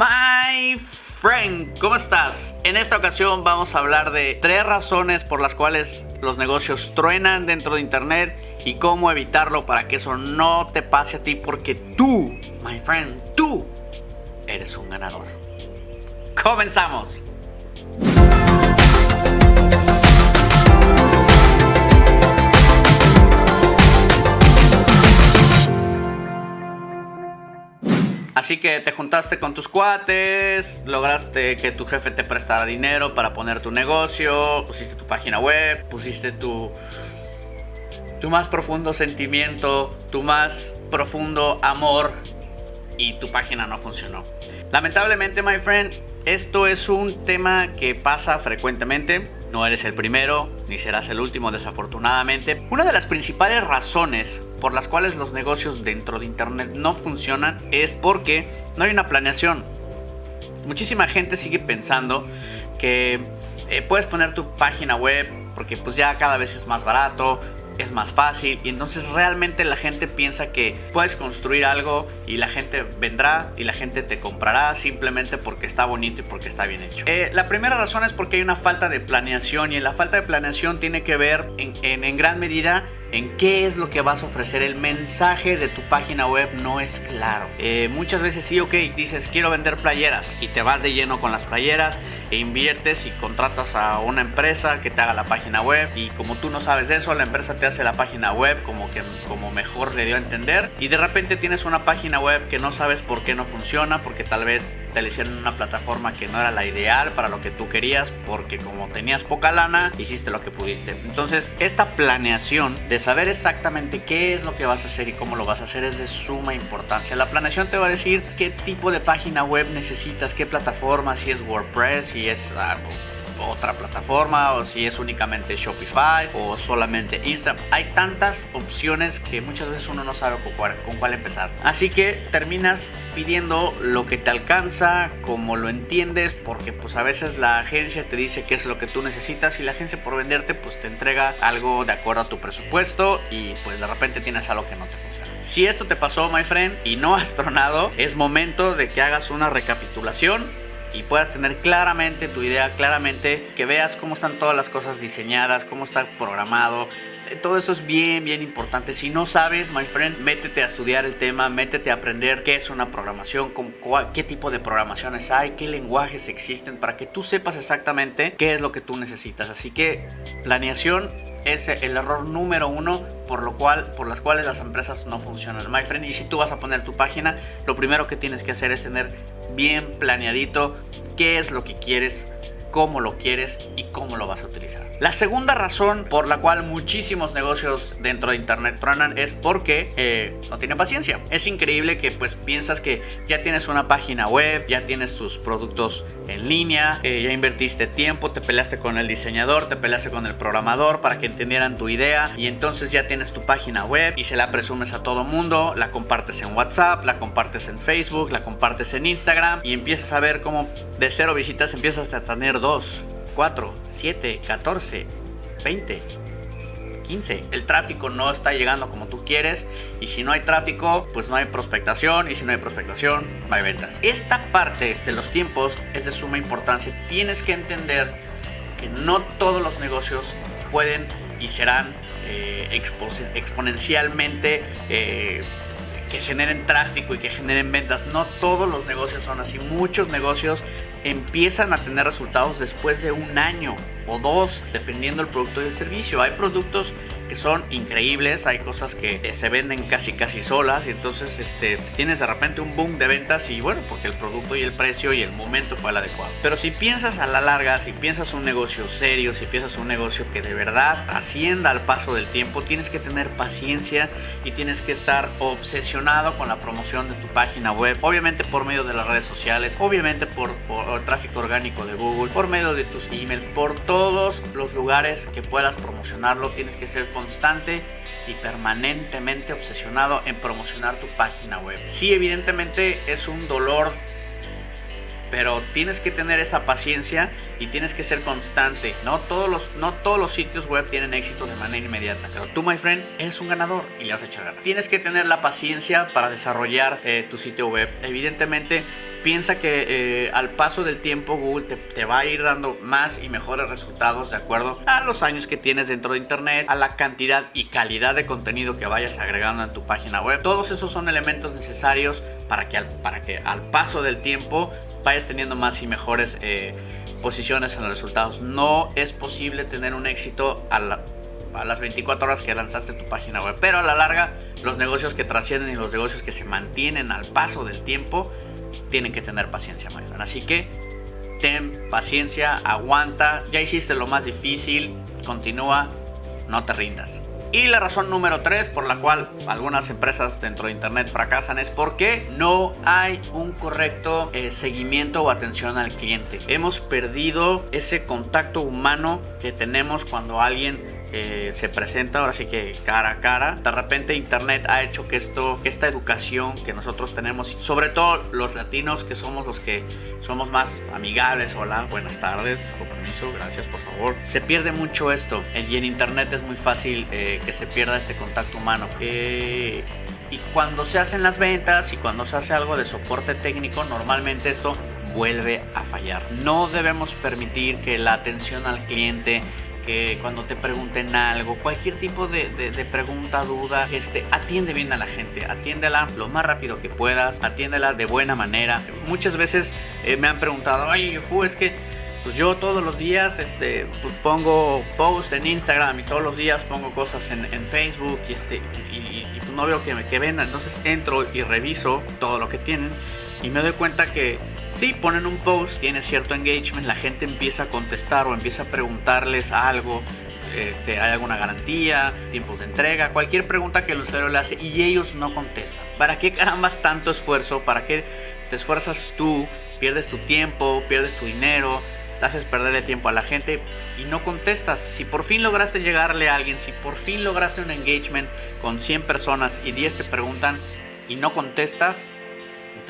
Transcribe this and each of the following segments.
My friend, ¿cómo estás? En esta ocasión vamos a hablar de tres razones por las cuales los negocios truenan dentro de Internet y cómo evitarlo para que eso no te pase a ti porque tú, my friend, tú eres un ganador. Comenzamos. Así que te juntaste con tus cuates, lograste que tu jefe te prestara dinero para poner tu negocio, pusiste tu página web, pusiste tu tu más profundo sentimiento, tu más profundo amor y tu página no funcionó. Lamentablemente, my friend, esto es un tema que pasa frecuentemente. No eres el primero, ni serás el último, desafortunadamente. Una de las principales razones por las cuales los negocios dentro de Internet no funcionan es porque no hay una planeación. Muchísima gente sigue pensando que eh, puedes poner tu página web porque pues ya cada vez es más barato, es más fácil y entonces realmente la gente piensa que puedes construir algo y la gente vendrá y la gente te comprará simplemente porque está bonito y porque está bien hecho. Eh, la primera razón es porque hay una falta de planeación y la falta de planeación tiene que ver en, en, en gran medida en qué es lo que vas a ofrecer. El mensaje de tu página web no es claro. Eh, muchas veces sí, ok, dices quiero vender playeras y te vas de lleno con las playeras e inviertes y contratas a una empresa que te haga la página web y como tú no sabes de eso, la empresa te hace la página web como que como mejor le dio a entender y de repente tienes una página web que no sabes por qué no funciona porque tal vez te le hicieron una plataforma que no era la ideal para lo que tú querías porque como tenías poca lana hiciste lo que pudiste. Entonces esta planeación de saber exactamente qué es lo que vas a hacer y cómo lo vas a hacer es de suma importancia. La planeación te va a decir qué tipo de página web necesitas, qué plataforma, si es WordPress, si es ah, otra plataforma o si es únicamente Shopify o solamente Instagram. Hay tantas opciones que muchas veces uno no sabe con cuál, con cuál, empezar. Así que terminas pidiendo lo que te alcanza, como lo entiendes, porque pues a veces la agencia te dice qué es lo que tú necesitas y la agencia por venderte pues te entrega algo de acuerdo a tu presupuesto y pues de repente tienes algo que no te funciona. Si esto te pasó, my friend, y no has tronado, es momento de que hagas una recapitulación y puedas tener claramente tu idea, claramente que veas cómo están todas las cosas diseñadas, cómo está programado. Todo eso es bien, bien importante. Si no sabes, my friend, métete a estudiar el tema, métete a aprender qué es una programación, qué tipo de programaciones hay, qué lenguajes existen, para que tú sepas exactamente qué es lo que tú necesitas. Así que planeación es el error número uno por lo cual por las cuales las empresas no funcionan my friend y si tú vas a poner tu página lo primero que tienes que hacer es tener bien planeadito qué es lo que quieres cómo lo quieres y cómo lo vas a utilizar. La segunda razón por la cual muchísimos negocios dentro de Internet truenan es porque eh, no tienen paciencia. Es increíble que pues piensas que ya tienes una página web, ya tienes tus productos en línea, eh, ya invertiste tiempo, te peleaste con el diseñador, te peleaste con el programador para que entendieran tu idea y entonces ya tienes tu página web y se la presumes a todo mundo, la compartes en WhatsApp, la compartes en Facebook, la compartes en Instagram y empiezas a ver cómo de cero visitas empiezas a tener 2, 4, 7, 14, 20, 15. El tráfico no está llegando como tú quieres y si no hay tráfico, pues no hay prospectación y si no hay prospectación, no hay ventas. Esta parte de los tiempos es de suma importancia. Tienes que entender que no todos los negocios pueden y serán eh, exponencialmente eh, que generen tráfico y que generen ventas. No todos los negocios son así. Muchos negocios empiezan a tener resultados después de un año o dos, dependiendo del producto y el servicio. Hay productos que son increíbles, hay cosas que se venden casi casi solas y entonces este, tienes de repente un boom de ventas y bueno, porque el producto y el precio y el momento fue el adecuado. Pero si piensas a la larga, si piensas un negocio serio, si piensas un negocio que de verdad ascienda al paso del tiempo, tienes que tener paciencia y tienes que estar obsesionado con la promoción de tu página web, obviamente por medio de las redes sociales, obviamente por tráfico orgánico de Google, por medio de tus emails, por todos los lugares que puedas promocionarlo, tienes que ser constante y permanentemente obsesionado en promocionar tu página web. Sí, evidentemente es un dolor pero tienes que tener esa paciencia y tienes que ser constante. No todos los, no todos los sitios web tienen éxito de manera inmediata, pero tú, my friend, eres un ganador y le vas a echar ganas. Tienes que tener la paciencia para desarrollar eh, tu sitio web. Evidentemente, piensa que eh, al paso del tiempo Google te, va a ir dando más y mejores resultados de acuerdo a los años que tienes dentro de Internet, a la cantidad y calidad de contenido que vayas agregando en tu página web. Todos esos son elementos necesarios para que al, para que al paso del tiempo vayas teniendo más y mejores eh, posiciones en los resultados. No es posible tener un éxito a a las 24 horas que lanzaste tu página web. Pero a la larga, los negocios que trascienden y los negocios que se mantienen al paso del tiempo, tienen que tener paciencia, Maestro. Así que ten paciencia, aguanta. Ya hiciste lo más difícil, continúa, no te rindas. Y la razón número 3 por la cual algunas empresas dentro de Internet fracasan es porque no hay un correcto eh, seguimiento o atención al cliente. Hemos perdido ese contacto humano que tenemos cuando alguien eh, se presenta ahora sí que cara a cara. De repente Internet ha hecho que esto, esta educación que nosotros tenemos, sobre todo los latinos que somos los que somos más amigables, hola, buenas tardes, con permiso, gracias por favor. Se pierde mucho esto y en Internet es muy fácil eh, que se pierda este contacto humano. Eh, y cuando se hacen las ventas y cuando se hace algo de soporte técnico, normalmente esto vuelve a fallar. No debemos permitir que la atención al cliente que cuando te pregunten algo, cualquier tipo de, pregunta, duda, este, atiende bien a la gente, atiéndela lo más rápido que puedas, atiéndela de buena manera. Muchas veces eh, me han preguntado, oye, Yufu, es que pues yo todos los días este, pues pongo posts en Instagram y todos los días pongo cosas en, Facebook y, este, pues no veo que, que vendan. Entonces entro y reviso todo lo que tienen y me doy cuenta que Sí, ponen un post, tiene cierto engagement, la gente empieza a contestar o empieza a preguntarles algo, este, hay alguna garantía, tiempos de entrega, cualquier pregunta que el usuario le hace y ellos no contestan. ¿Para qué carambas tanto esfuerzo? ¿Para qué te esfuerzas tú? Pierdes tu tiempo, pierdes tu dinero, te haces perderle tiempo a la gente y no contestas. Si por fin lograste llegarle a alguien, si por fin lograste un engagement con 100 personas y 10 te preguntan y no contestas,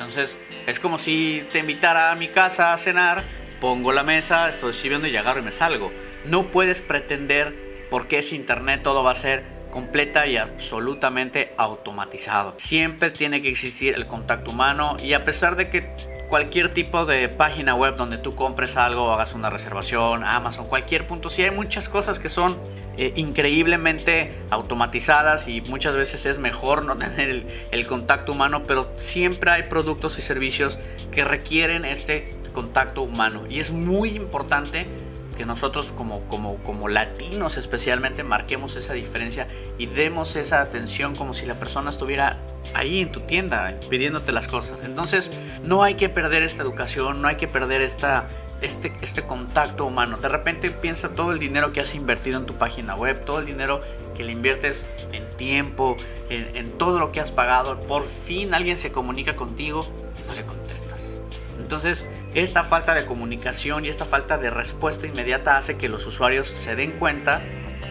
entonces es como si te invitara a mi casa a cenar, pongo la mesa, estoy sirviendo y agarro y me salgo. No puedes pretender, porque es internet, todo va a ser completa y absolutamente automatizado. Siempre tiene que existir el contacto humano y a pesar de que cualquier tipo de página web donde tú compres algo, hagas una reservación, Amazon, cualquier punto, sí hay muchas cosas que son eh, increíblemente automatizadas y muchas veces es mejor no tener el, contacto humano, pero siempre hay productos y servicios que requieren este contacto humano. Y es muy importante que nosotros como, como, como latinos especialmente marquemos esa diferencia y demos esa atención como si la persona estuviera ahí en tu tienda pidiéndote las cosas. Entonces no hay que perder esta educación, no hay que perder esta, este, este contacto humano. De repente piensa todo el dinero que has invertido en tu página web, todo el dinero que le inviertes en tiempo, en, en todo lo que has pagado. Por fin alguien se comunica contigo y no le contestas. Entonces, esta falta de comunicación y esta falta de respuesta inmediata hace que los usuarios se den cuenta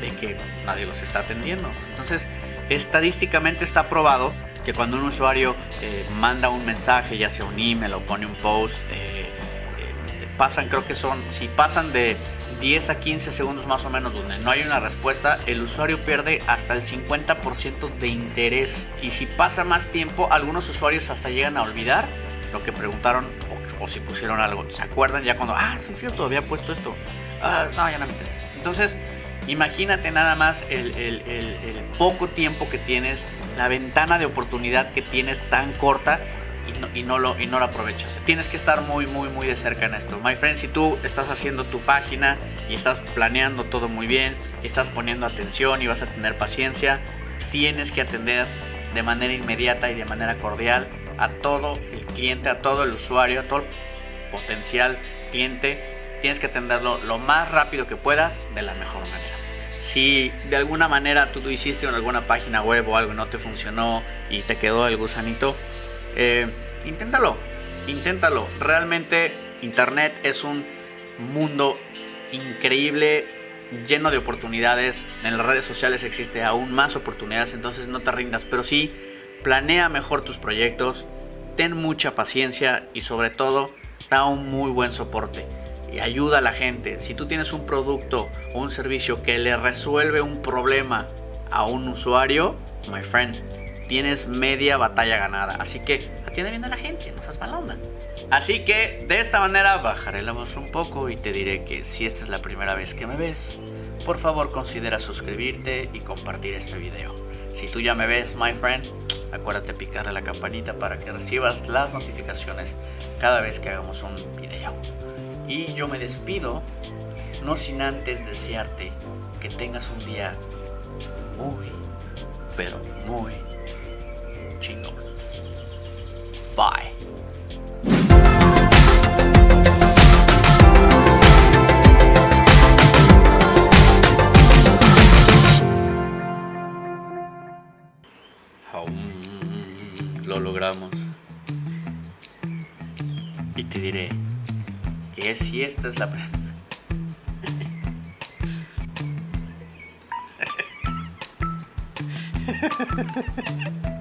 de que nadie los está atendiendo. Entonces, estadísticamente está probado que cuando un usuario eh, manda un mensaje, ya sea un email o pone un post, eh, eh, pasan, creo que son, si pasan de 10 a 15 segundos más o menos donde no hay una respuesta, el usuario pierde hasta el 50% de interés. Y si pasa más tiempo, algunos usuarios hasta llegan a olvidar lo que preguntaron o, si pusieron algo. ¿Se acuerdan ya cuando, ah, sí, cierto, había puesto esto? Ah, no, ya no me interesa. Entonces, imagínate nada más el, poco tiempo que tienes, la ventana de oportunidad que tienes tan corta y no, lo, y no aprovechas. Tienes que estar muy, muy, muy de cerca en esto. My friend, si tú estás haciendo tu página y estás planeando todo muy bien, y estás poniendo atención y vas a tener paciencia, tienes que atender de manera inmediata y de manera cordial a todo el cliente, a todo el usuario, a todo el potencial cliente. Tienes que atenderlo lo más rápido que puedas de la mejor manera. Si de alguna manera tú, hiciste en alguna página web o algo y no te funcionó y te quedó el gusanito, eh, inténtalo, inténtalo. Realmente Internet es un mundo increíble, lleno de oportunidades. En las redes sociales existe aún más oportunidades, entonces no te rindas, pero sí planea mejor tus proyectos, ten mucha paciencia y sobre todo da un muy buen soporte y ayuda a la gente. Si tú tienes un producto o un servicio que le resuelve un problema a un usuario, my friend, tienes media batalla ganada. Así que atiende bien a la gente, no seas mala onda. Así que de esta manera bajaré la voz un poco y te diré que si esta es la primera vez que me ves, por favor considera suscribirte y compartir este video. Si tú ya me ves, my friend, acuérdate picarle la campanita para que recibas las notificaciones cada vez que hagamos un video. Y yo me despido, no sin antes desearte que tengas un día muy, pero muy chingón. Bye. Esta es la...